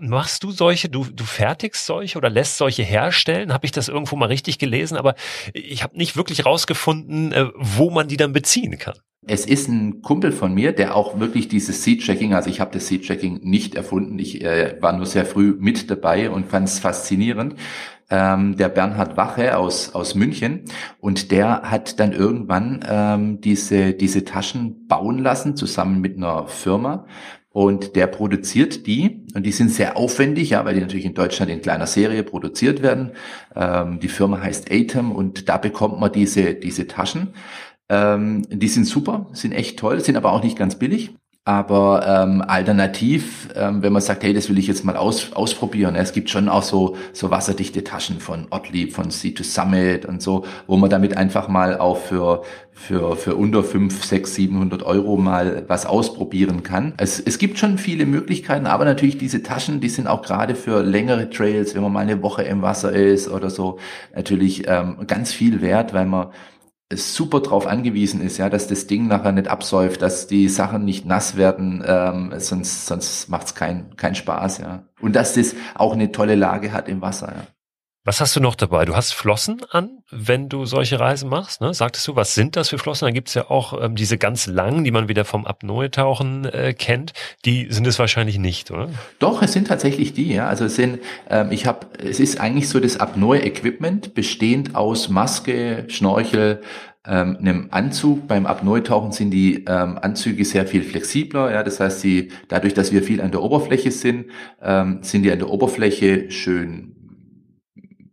Machst du solche, du, du fertigst solche oder lässt solche herstellen? Habe ich das irgendwo mal richtig gelesen, aber ich habe nicht wirklich rausgefunden, äh, wo man die dann beziehen kann. Es ist ein Kumpel von mir, der auch wirklich dieses Seed-Checking, also ich habe das Seed-Checking nicht erfunden, ich äh, war nur sehr früh mit dabei und fand es faszinierend. Ähm, der Bernhard Wache aus, aus München und der hat dann irgendwann ähm, diese, diese Taschen bauen lassen, zusammen mit einer Firma und der produziert die und die sind sehr aufwendig, ja, weil die natürlich in Deutschland in kleiner Serie produziert werden. Ähm, die Firma heißt Atem und da bekommt man diese, diese Taschen. Ähm, die sind super, sind echt toll, sind aber auch nicht ganz billig. Aber ähm, alternativ, ähm, wenn man sagt, hey, das will ich jetzt mal aus, ausprobieren, es gibt schon auch so, so wasserdichte Taschen von Ottlieb, von Sea2 Summit und so, wo man damit einfach mal auch für, für, für unter 5, 6, 700 Euro mal was ausprobieren kann. Es, es gibt schon viele Möglichkeiten, aber natürlich diese Taschen, die sind auch gerade für längere Trails, wenn man mal eine Woche im Wasser ist oder so, natürlich ähm, ganz viel wert, weil man super drauf angewiesen ist, ja, dass das Ding nachher nicht absäuft, dass die Sachen nicht nass werden, ähm, sonst sonst macht's keinen keinen Spaß, ja. Und dass das auch eine tolle Lage hat im Wasser, ja. Was hast du noch dabei? Du hast Flossen an, wenn du solche Reisen machst. Ne? Sagtest du, was sind das für Flossen? Dann gibt's ja auch ähm, diese ganz langen, die man wieder vom Apnoe-Tauchen äh, kennt. Die sind es wahrscheinlich nicht, oder? Doch, es sind tatsächlich die. Ja, also es sind, ähm, ich habe, es ist eigentlich so das Apnoe-Equipment bestehend aus Maske, Schnorchel, ähm, einem Anzug. Beim Apnoe-Tauchen sind die ähm, Anzüge sehr viel flexibler. Ja, das heißt, sie, dadurch, dass wir viel an der Oberfläche sind, ähm, sind die an der Oberfläche schön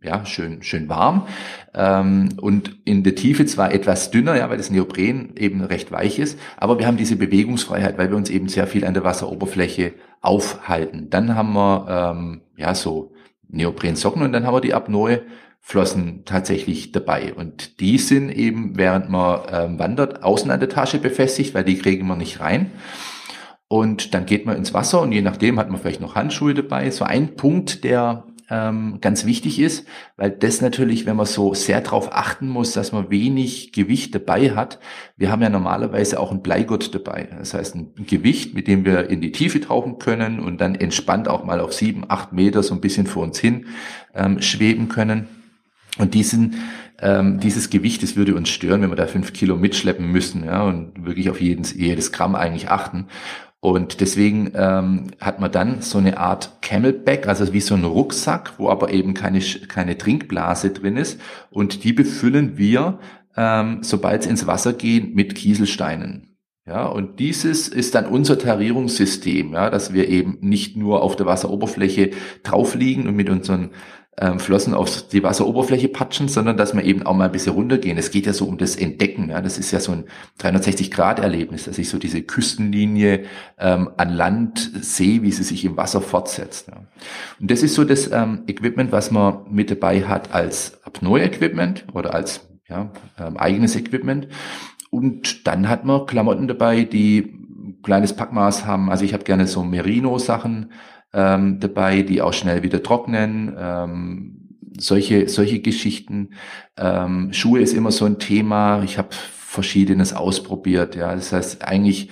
ja, schön, schön warm. Ähm, und in der Tiefe zwar etwas dünner, ja, weil das Neopren eben recht weich ist, aber wir haben diese Bewegungsfreiheit, weil wir uns eben sehr viel an der Wasseroberfläche aufhalten. Dann haben wir ähm, ja so Neoprensocken und dann haben wir die Apnoe Flossen tatsächlich dabei. Und die sind eben, während man ähm, wandert, außen an der Tasche befestigt, weil die kriegen wir nicht rein. Und dann geht man ins Wasser und je nachdem hat man vielleicht noch Handschuhe dabei. So ein Punkt, der ähm, ganz wichtig ist, weil das natürlich, wenn man so sehr darauf achten muss, dass man wenig Gewicht dabei hat. Wir haben ja normalerweise auch ein Bleigurt dabei. Das heißt, ein Gewicht, mit dem wir in die Tiefe tauchen können und dann entspannt auch mal auf sieben, acht Meter so ein bisschen vor uns hin ähm, schweben können. Und diesen, ähm, dieses Gewicht, das würde uns stören, wenn wir da fünf Kilo mitschleppen müssen, ja, und wirklich auf jedes, jedes Gramm eigentlich achten. Und deswegen ähm, hat man dann so eine Art Camelback, also wie so ein Rucksack, wo aber eben keine, keine Trinkblase drin ist. Und die befüllen wir, ähm, sobald sie ins Wasser gehen, mit Kieselsteinen. Ja, und dieses ist dann unser Tarierungssystem, ja, dass wir eben nicht nur auf der Wasseroberfläche drauf liegen und mit unseren ähm, Flossen auf die Wasseroberfläche patschen, sondern dass wir eben auch mal ein bisschen runtergehen. Es geht ja so um das Entdecken. Ja. Das ist ja so ein 360-Grad-Erlebnis, dass ich so diese Küstenlinie ähm, an Land sehe, wie sie sich im Wasser fortsetzt. Ja. Und das ist so das ähm, Equipment, was man mit dabei hat als Apnoe-Equipment oder als ja, ähm, eigenes Equipment. Und dann hat man Klamotten dabei, die kleines Packmaß haben. Also ich habe gerne so Merino-Sachen ähm, dabei, die auch schnell wieder trocknen. Ähm, solche, solche Geschichten. Ähm, Schuhe ist immer so ein Thema. Ich habe verschiedenes ausprobiert. Ja, das heißt eigentlich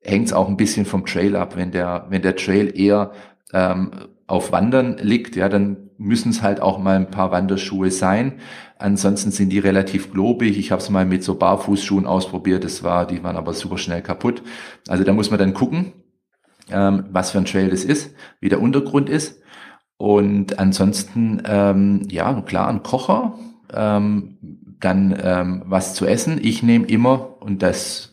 hängt es auch ein bisschen vom Trail ab. Wenn der, wenn der Trail eher ähm, auf Wandern liegt, ja, dann müssen es halt auch mal ein paar Wanderschuhe sein. Ansonsten sind die relativ globig. Ich habe es mal mit so Barfußschuhen ausprobiert. Das war, die waren aber super schnell kaputt. Also da muss man dann gucken ähm, was für ein Trail das ist, wie der Untergrund ist. Und ansonsten, ähm, ja, klar, ein Kocher, ähm, dann ähm, was zu essen. Ich nehme immer, und das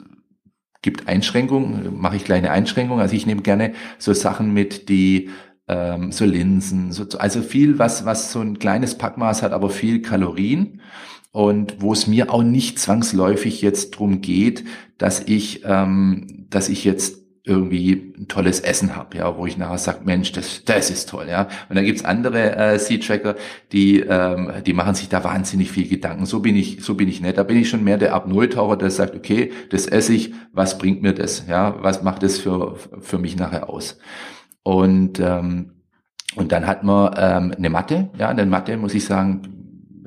gibt Einschränkungen, mache ich kleine Einschränkungen. Also ich nehme gerne so Sachen mit, die ähm, so Linsen, so, also viel, was, was so ein kleines Packmaß hat, aber viel Kalorien. Und wo es mir auch nicht zwangsläufig jetzt drum geht, dass ich, ähm, dass ich jetzt irgendwie ein tolles Essen habe, ja, wo ich nachher sage, Mensch, das, das ist toll, ja. Und dann gibt's andere äh, Sea-Tracker, die, ähm, die machen sich da wahnsinnig viel Gedanken. So bin ich, so bin ich nicht. Da bin ich schon mehr der Ab-Null-Taucher, der sagt, okay, das esse ich, was bringt mir das, ja, was macht das für, für mich nachher aus? Und ähm, und dann hat man ähm, eine Matte, ja, eine Matte muss ich sagen,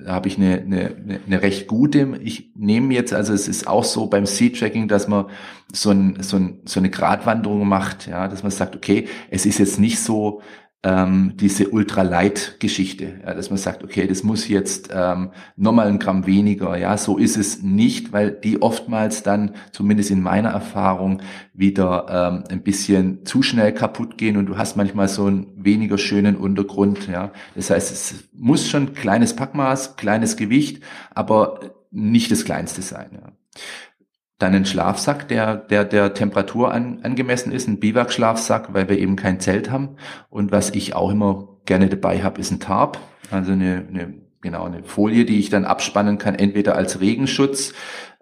habe ich eine, eine, eine recht gute. Ich nehme jetzt, also es ist auch so beim Seed-Tracking, dass man so, ein, so, ein, so eine Gratwanderung macht, ja, dass man sagt, okay, es ist jetzt nicht so, ähm, diese Ultralight-Geschichte, ja, dass man sagt, okay, das muss jetzt ähm, nochmal ein Gramm weniger. Ja, so ist es nicht, weil die oftmals dann, zumindest in meiner Erfahrung, wieder ähm, ein bisschen zu schnell kaputt gehen und du hast manchmal so einen weniger schönen Untergrund. Ja, das heißt, es muss schon kleines Packmaß, kleines Gewicht, aber nicht das kleinste sein. Ja. Dann ein Schlafsack, der der, der Temperatur an, angemessen ist, ein Biwak-Schlafsack, weil wir eben kein Zelt haben. Und was ich auch immer gerne dabei habe, ist ein Tarp, also eine, eine genau eine Folie, die ich dann abspannen kann, entweder als Regenschutz,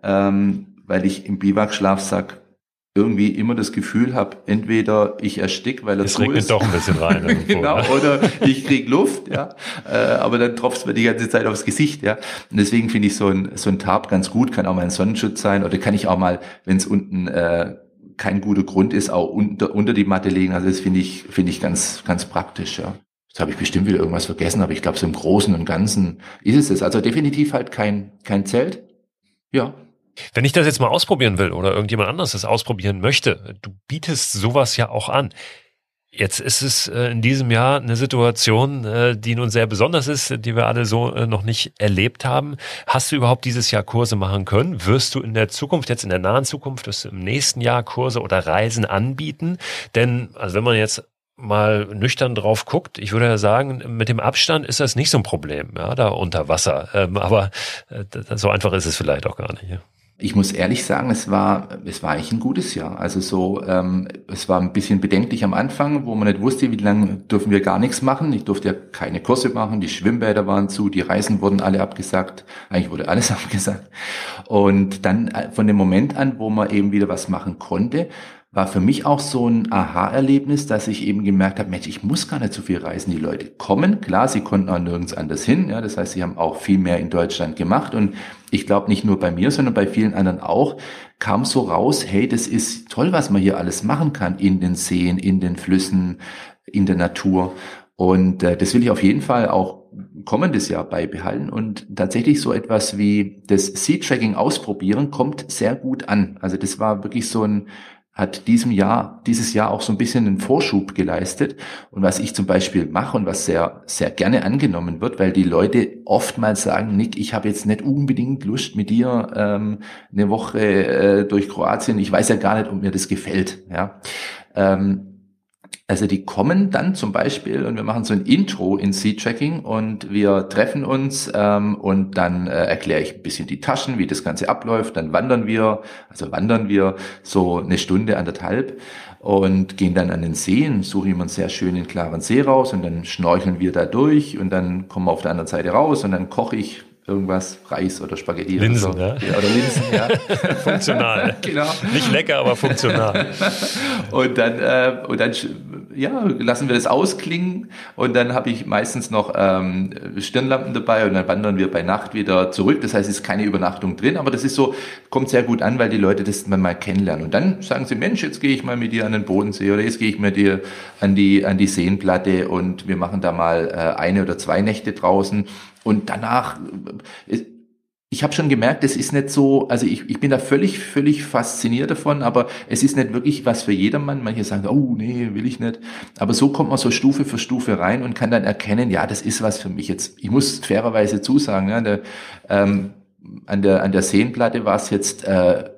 ähm, weil ich im Biwak-Schlafsack irgendwie immer das Gefühl habe, entweder ich erstick, weil er es regnet ist. doch ein bisschen rein. <laughs> Irgendwo, genau, ne? oder ich krieg Luft, ja. Äh, aber dann tropft mir die ganze Zeit aufs Gesicht, ja. Und deswegen finde ich so ein, so ein Tarp ganz gut, kann auch mal ein Sonnenschutz sein oder kann ich auch mal, wenn es unten äh, kein guter Grund ist, auch unter, unter die Matte legen. Also das finde ich, finde ich ganz, ganz praktisch, ja. Jetzt habe ich bestimmt wieder irgendwas vergessen, aber ich glaube, so im Großen und Ganzen ist es es. Also definitiv halt kein, kein Zelt. Ja, wenn ich das jetzt mal ausprobieren will oder irgendjemand anderes das ausprobieren möchte, du bietest sowas ja auch an. Jetzt ist es äh, in diesem Jahr eine Situation, äh, die nun sehr besonders ist, die wir alle so äh, noch nicht erlebt haben. Hast du überhaupt dieses Jahr Kurse machen können? Wirst du in der Zukunft, jetzt in der nahen Zukunft, wirst du im nächsten Jahr Kurse oder Reisen anbieten? Denn, also wenn man jetzt mal nüchtern drauf guckt, ich würde ja sagen, mit dem Abstand ist das nicht so ein Problem, ja, da unter Wasser. Ähm, aber so einfach ist es vielleicht auch gar nicht. Ich muss ehrlich sagen, es war, es war eigentlich ein gutes Jahr. Also so, ähm, es war ein bisschen bedenklich am Anfang, wo man nicht wusste, wie lange dürfen wir gar nichts machen. Ich durfte ja keine Kurse machen, die Schwimmbäder waren zu, die Reisen wurden alle abgesagt. Eigentlich wurde alles <laughs> abgesagt. Und dann äh, von dem Moment an, wo man eben wieder was machen konnte, war für mich auch so ein Aha-Erlebnis, dass ich eben gemerkt habe, Mensch, ich muss gar nicht so viel reisen. Die Leute kommen, klar, sie konnten auch nirgends anders hin. Ja, das heißt, sie haben auch viel mehr in Deutschland gemacht. Und ich glaube nicht nur bei mir, sondern bei vielen anderen auch, kam so raus, hey, das ist toll, was man hier alles machen kann in den Seen, in den Flüssen, in der Natur. Und äh, das will ich auf jeden Fall auch kommendes Jahr beibehalten. Und tatsächlich so etwas wie das Sea-Tracking ausprobieren kommt sehr gut an. Also das war wirklich so ein hat diesem Jahr, dieses Jahr auch so ein bisschen einen Vorschub geleistet. Und was ich zum Beispiel mache und was sehr, sehr gerne angenommen wird, weil die Leute oftmals sagen, Nick, ich habe jetzt nicht unbedingt Lust mit dir ähm, eine Woche äh, durch Kroatien. Ich weiß ja gar nicht, ob mir das gefällt. Ja. Ähm, also die kommen dann zum Beispiel und wir machen so ein Intro in Sea-Tracking und wir treffen uns ähm, und dann äh, erkläre ich ein bisschen die Taschen, wie das Ganze abläuft. Dann wandern wir, also wandern wir so eine Stunde, anderthalb und gehen dann an den Seen, suchen wir einen sehr schönen, klaren See raus und dann schnorcheln wir da durch und dann kommen wir auf der anderen Seite raus und dann koche ich irgendwas, Reis oder Spaghetti Linsen, oder so. Ja. Oder Linsen, ja. <laughs> funktional. <laughs> genau. Nicht lecker, aber funktional. <laughs> und dann, äh, und dann ja, lassen wir das ausklingen und dann habe ich meistens noch ähm, Stirnlampen dabei und dann wandern wir bei Nacht wieder zurück. Das heißt, es ist keine Übernachtung drin, aber das ist so, kommt sehr gut an, weil die Leute das mal kennenlernen. Und dann sagen sie, Mensch, jetzt gehe ich mal mit dir an den Bodensee oder jetzt gehe ich mit dir an die, an die Seenplatte und wir machen da mal äh, eine oder zwei Nächte draußen und danach, äh, ich habe schon gemerkt, es ist nicht so, also ich, ich bin da völlig, völlig fasziniert davon, aber es ist nicht wirklich was für jedermann. Manche sagen, oh nee, will ich nicht. Aber so kommt man so Stufe für Stufe rein und kann dann erkennen, ja, das ist was für mich jetzt. Ich muss fairerweise zusagen, ja, der, ähm, an der an der Seenplatte war es jetzt äh,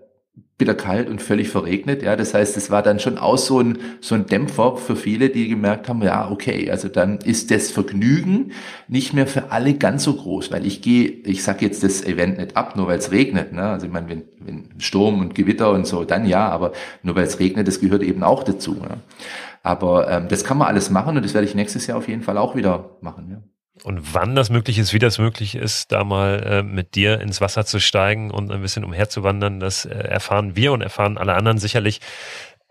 bitterkalt und völlig verregnet. Ja, das heißt, es war dann schon auch so ein, so ein Dämpfer für viele, die gemerkt haben, ja, okay, also dann ist das Vergnügen nicht mehr für alle ganz so groß, weil ich gehe, ich sag jetzt das Event nicht ab, nur weil es regnet. Ne? Also ich meine, wenn, wenn Sturm und Gewitter und so, dann ja, aber nur weil es regnet, das gehört eben auch dazu. Ne? Aber ähm, das kann man alles machen und das werde ich nächstes Jahr auf jeden Fall auch wieder machen. Ja. Und wann das möglich ist, wie das möglich ist, da mal äh, mit dir ins Wasser zu steigen und ein bisschen umherzuwandern, das äh, erfahren wir und erfahren alle anderen sicherlich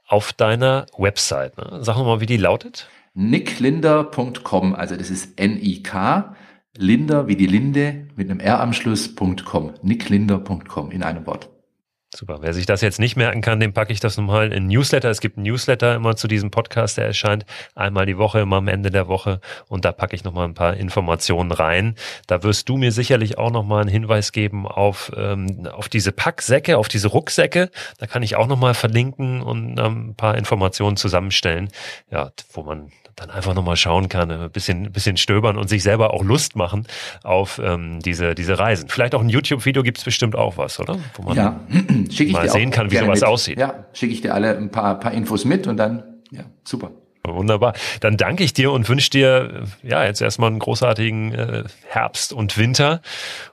auf deiner Website. Ne? Sag mal, wie die lautet. nicklinder.com, also das ist N-I-K, Linder wie die Linde mit einem R am Schluss.com, nicklinder.com in einem Wort. Super. Wer sich das jetzt nicht merken kann, dem packe ich das nochmal in Newsletter. Es gibt einen Newsletter immer zu diesem Podcast, der erscheint einmal die Woche, immer am Ende der Woche. Und da packe ich nochmal ein paar Informationen rein. Da wirst du mir sicherlich auch nochmal einen Hinweis geben auf, ähm, auf diese Packsäcke, auf diese Rucksäcke. Da kann ich auch nochmal verlinken und ähm, ein paar Informationen zusammenstellen, ja, wo man dann einfach nochmal schauen kann, ein bisschen, ein bisschen stöbern und sich selber auch Lust machen auf ähm, diese, diese Reisen. Vielleicht auch ein YouTube-Video gibt's bestimmt auch was, oder? Wo man ja. <clears throat> Schick ich mal sehen kann, wie sowas mit. aussieht. Ja, schicke ich dir alle ein paar, paar Infos mit und dann, ja, super. Wunderbar. Dann danke ich dir und wünsche dir ja jetzt erstmal einen großartigen äh, Herbst und Winter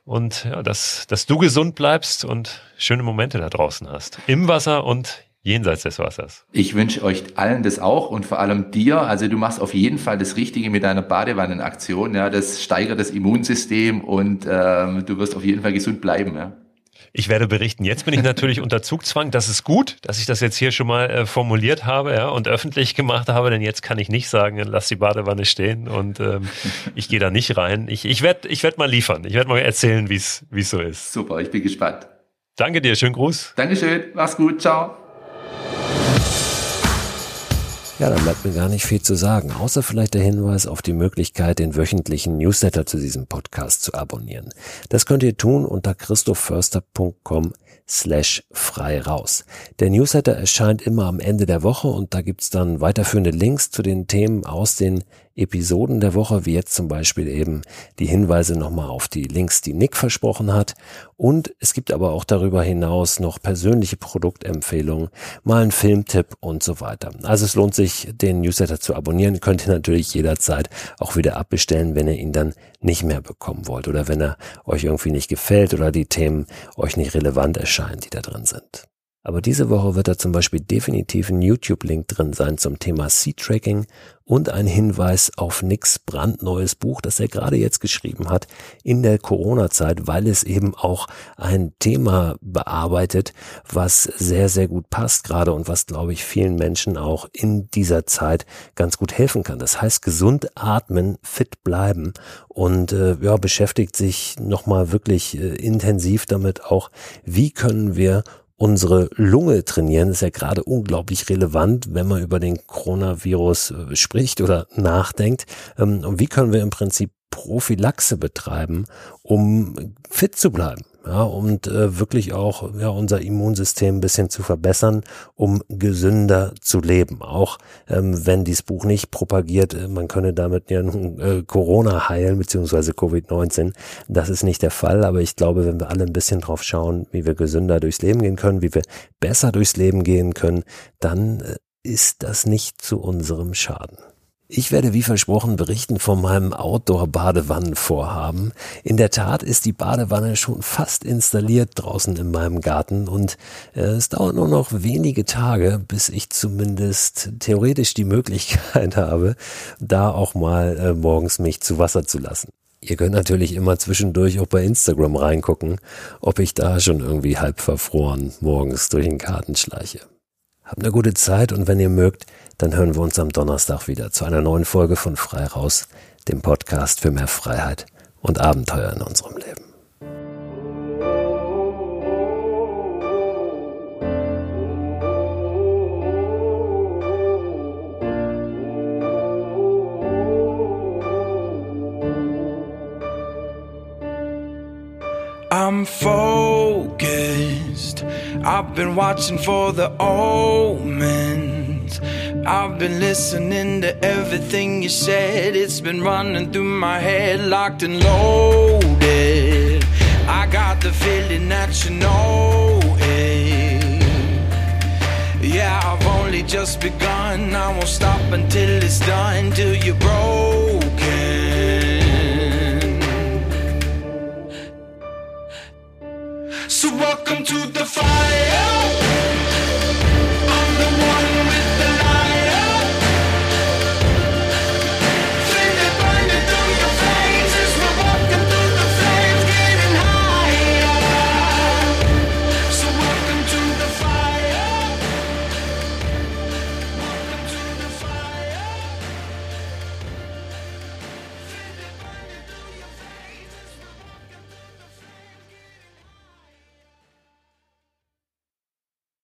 und ja, dass, dass du gesund bleibst und schöne Momente da draußen hast. Im Wasser und jenseits des Wassers. Ich wünsche euch allen das auch und vor allem dir. Also du machst auf jeden Fall das Richtige mit deiner Badewannenaktion. Ja, das steigert das Immunsystem und ähm, du wirst auf jeden Fall gesund bleiben. Ja. Ich werde berichten. Jetzt bin ich natürlich <laughs> unter Zugzwang. Das ist gut, dass ich das jetzt hier schon mal äh, formuliert habe ja, und öffentlich gemacht habe, denn jetzt kann ich nicht sagen, lass die Badewanne stehen und ähm, ich gehe da nicht rein. Ich, ich werde ich werd mal liefern. Ich werde mal erzählen, wie es so ist. Super, ich bin gespannt. Danke dir, schönen Gruß. Dankeschön, mach's gut, ciao. Ja, dann bleibt mir gar nicht viel zu sagen, außer vielleicht der Hinweis auf die Möglichkeit, den wöchentlichen Newsletter zu diesem Podcast zu abonnieren. Das könnt ihr tun unter christophförster.com slash frei raus. Der Newsletter erscheint immer am Ende der Woche und da gibt's dann weiterführende Links zu den Themen aus den Episoden der Woche, wie jetzt zum Beispiel eben die Hinweise nochmal auf die Links, die Nick versprochen hat. Und es gibt aber auch darüber hinaus noch persönliche Produktempfehlungen, mal einen Filmtipp und so weiter. Also es lohnt sich, den Newsletter zu abonnieren. Könnt ihr natürlich jederzeit auch wieder abbestellen, wenn ihr ihn dann nicht mehr bekommen wollt oder wenn er euch irgendwie nicht gefällt oder die Themen euch nicht relevant erscheinen, die da drin sind. Aber diese Woche wird da zum Beispiel definitiv ein YouTube-Link drin sein zum Thema Seed-Tracking und ein Hinweis auf Nicks brandneues Buch, das er gerade jetzt geschrieben hat in der Corona-Zeit, weil es eben auch ein Thema bearbeitet, was sehr, sehr gut passt gerade und was, glaube ich, vielen Menschen auch in dieser Zeit ganz gut helfen kann. Das heißt, gesund atmen, fit bleiben und äh, ja, beschäftigt sich nochmal wirklich äh, intensiv damit auch, wie können wir unsere Lunge trainieren, ist ja gerade unglaublich relevant, wenn man über den Coronavirus äh, spricht oder nachdenkt. Ähm, und wie können wir im Prinzip Prophylaxe betreiben, um fit zu bleiben? Ja, und äh, wirklich auch ja, unser Immunsystem ein bisschen zu verbessern, um gesünder zu leben. Auch ähm, wenn dieses Buch nicht propagiert, äh, man könne damit ja äh, Corona heilen, beziehungsweise Covid-19. Das ist nicht der Fall, aber ich glaube, wenn wir alle ein bisschen drauf schauen, wie wir gesünder durchs Leben gehen können, wie wir besser durchs Leben gehen können, dann äh, ist das nicht zu unserem Schaden. Ich werde wie versprochen berichten von meinem Outdoor-Badewannenvorhaben. In der Tat ist die Badewanne schon fast installiert draußen in meinem Garten und äh, es dauert nur noch wenige Tage, bis ich zumindest theoretisch die Möglichkeit <laughs> habe, da auch mal äh, morgens mich zu Wasser zu lassen. Ihr könnt natürlich immer zwischendurch auch bei Instagram reingucken, ob ich da schon irgendwie halb verfroren morgens durch den Garten schleiche. Habt eine gute Zeit und wenn ihr mögt, dann hören wir uns am Donnerstag wieder zu einer neuen Folge von Frei Raus, dem Podcast für mehr Freiheit und Abenteuer in unserem Leben. I'm focused. I've been watching for the omens. I've been listening to everything you said. It's been running through my head, locked and loaded. I got the feeling that you know it. Yeah, I've only just begun. I won't stop until it's done, till you're broke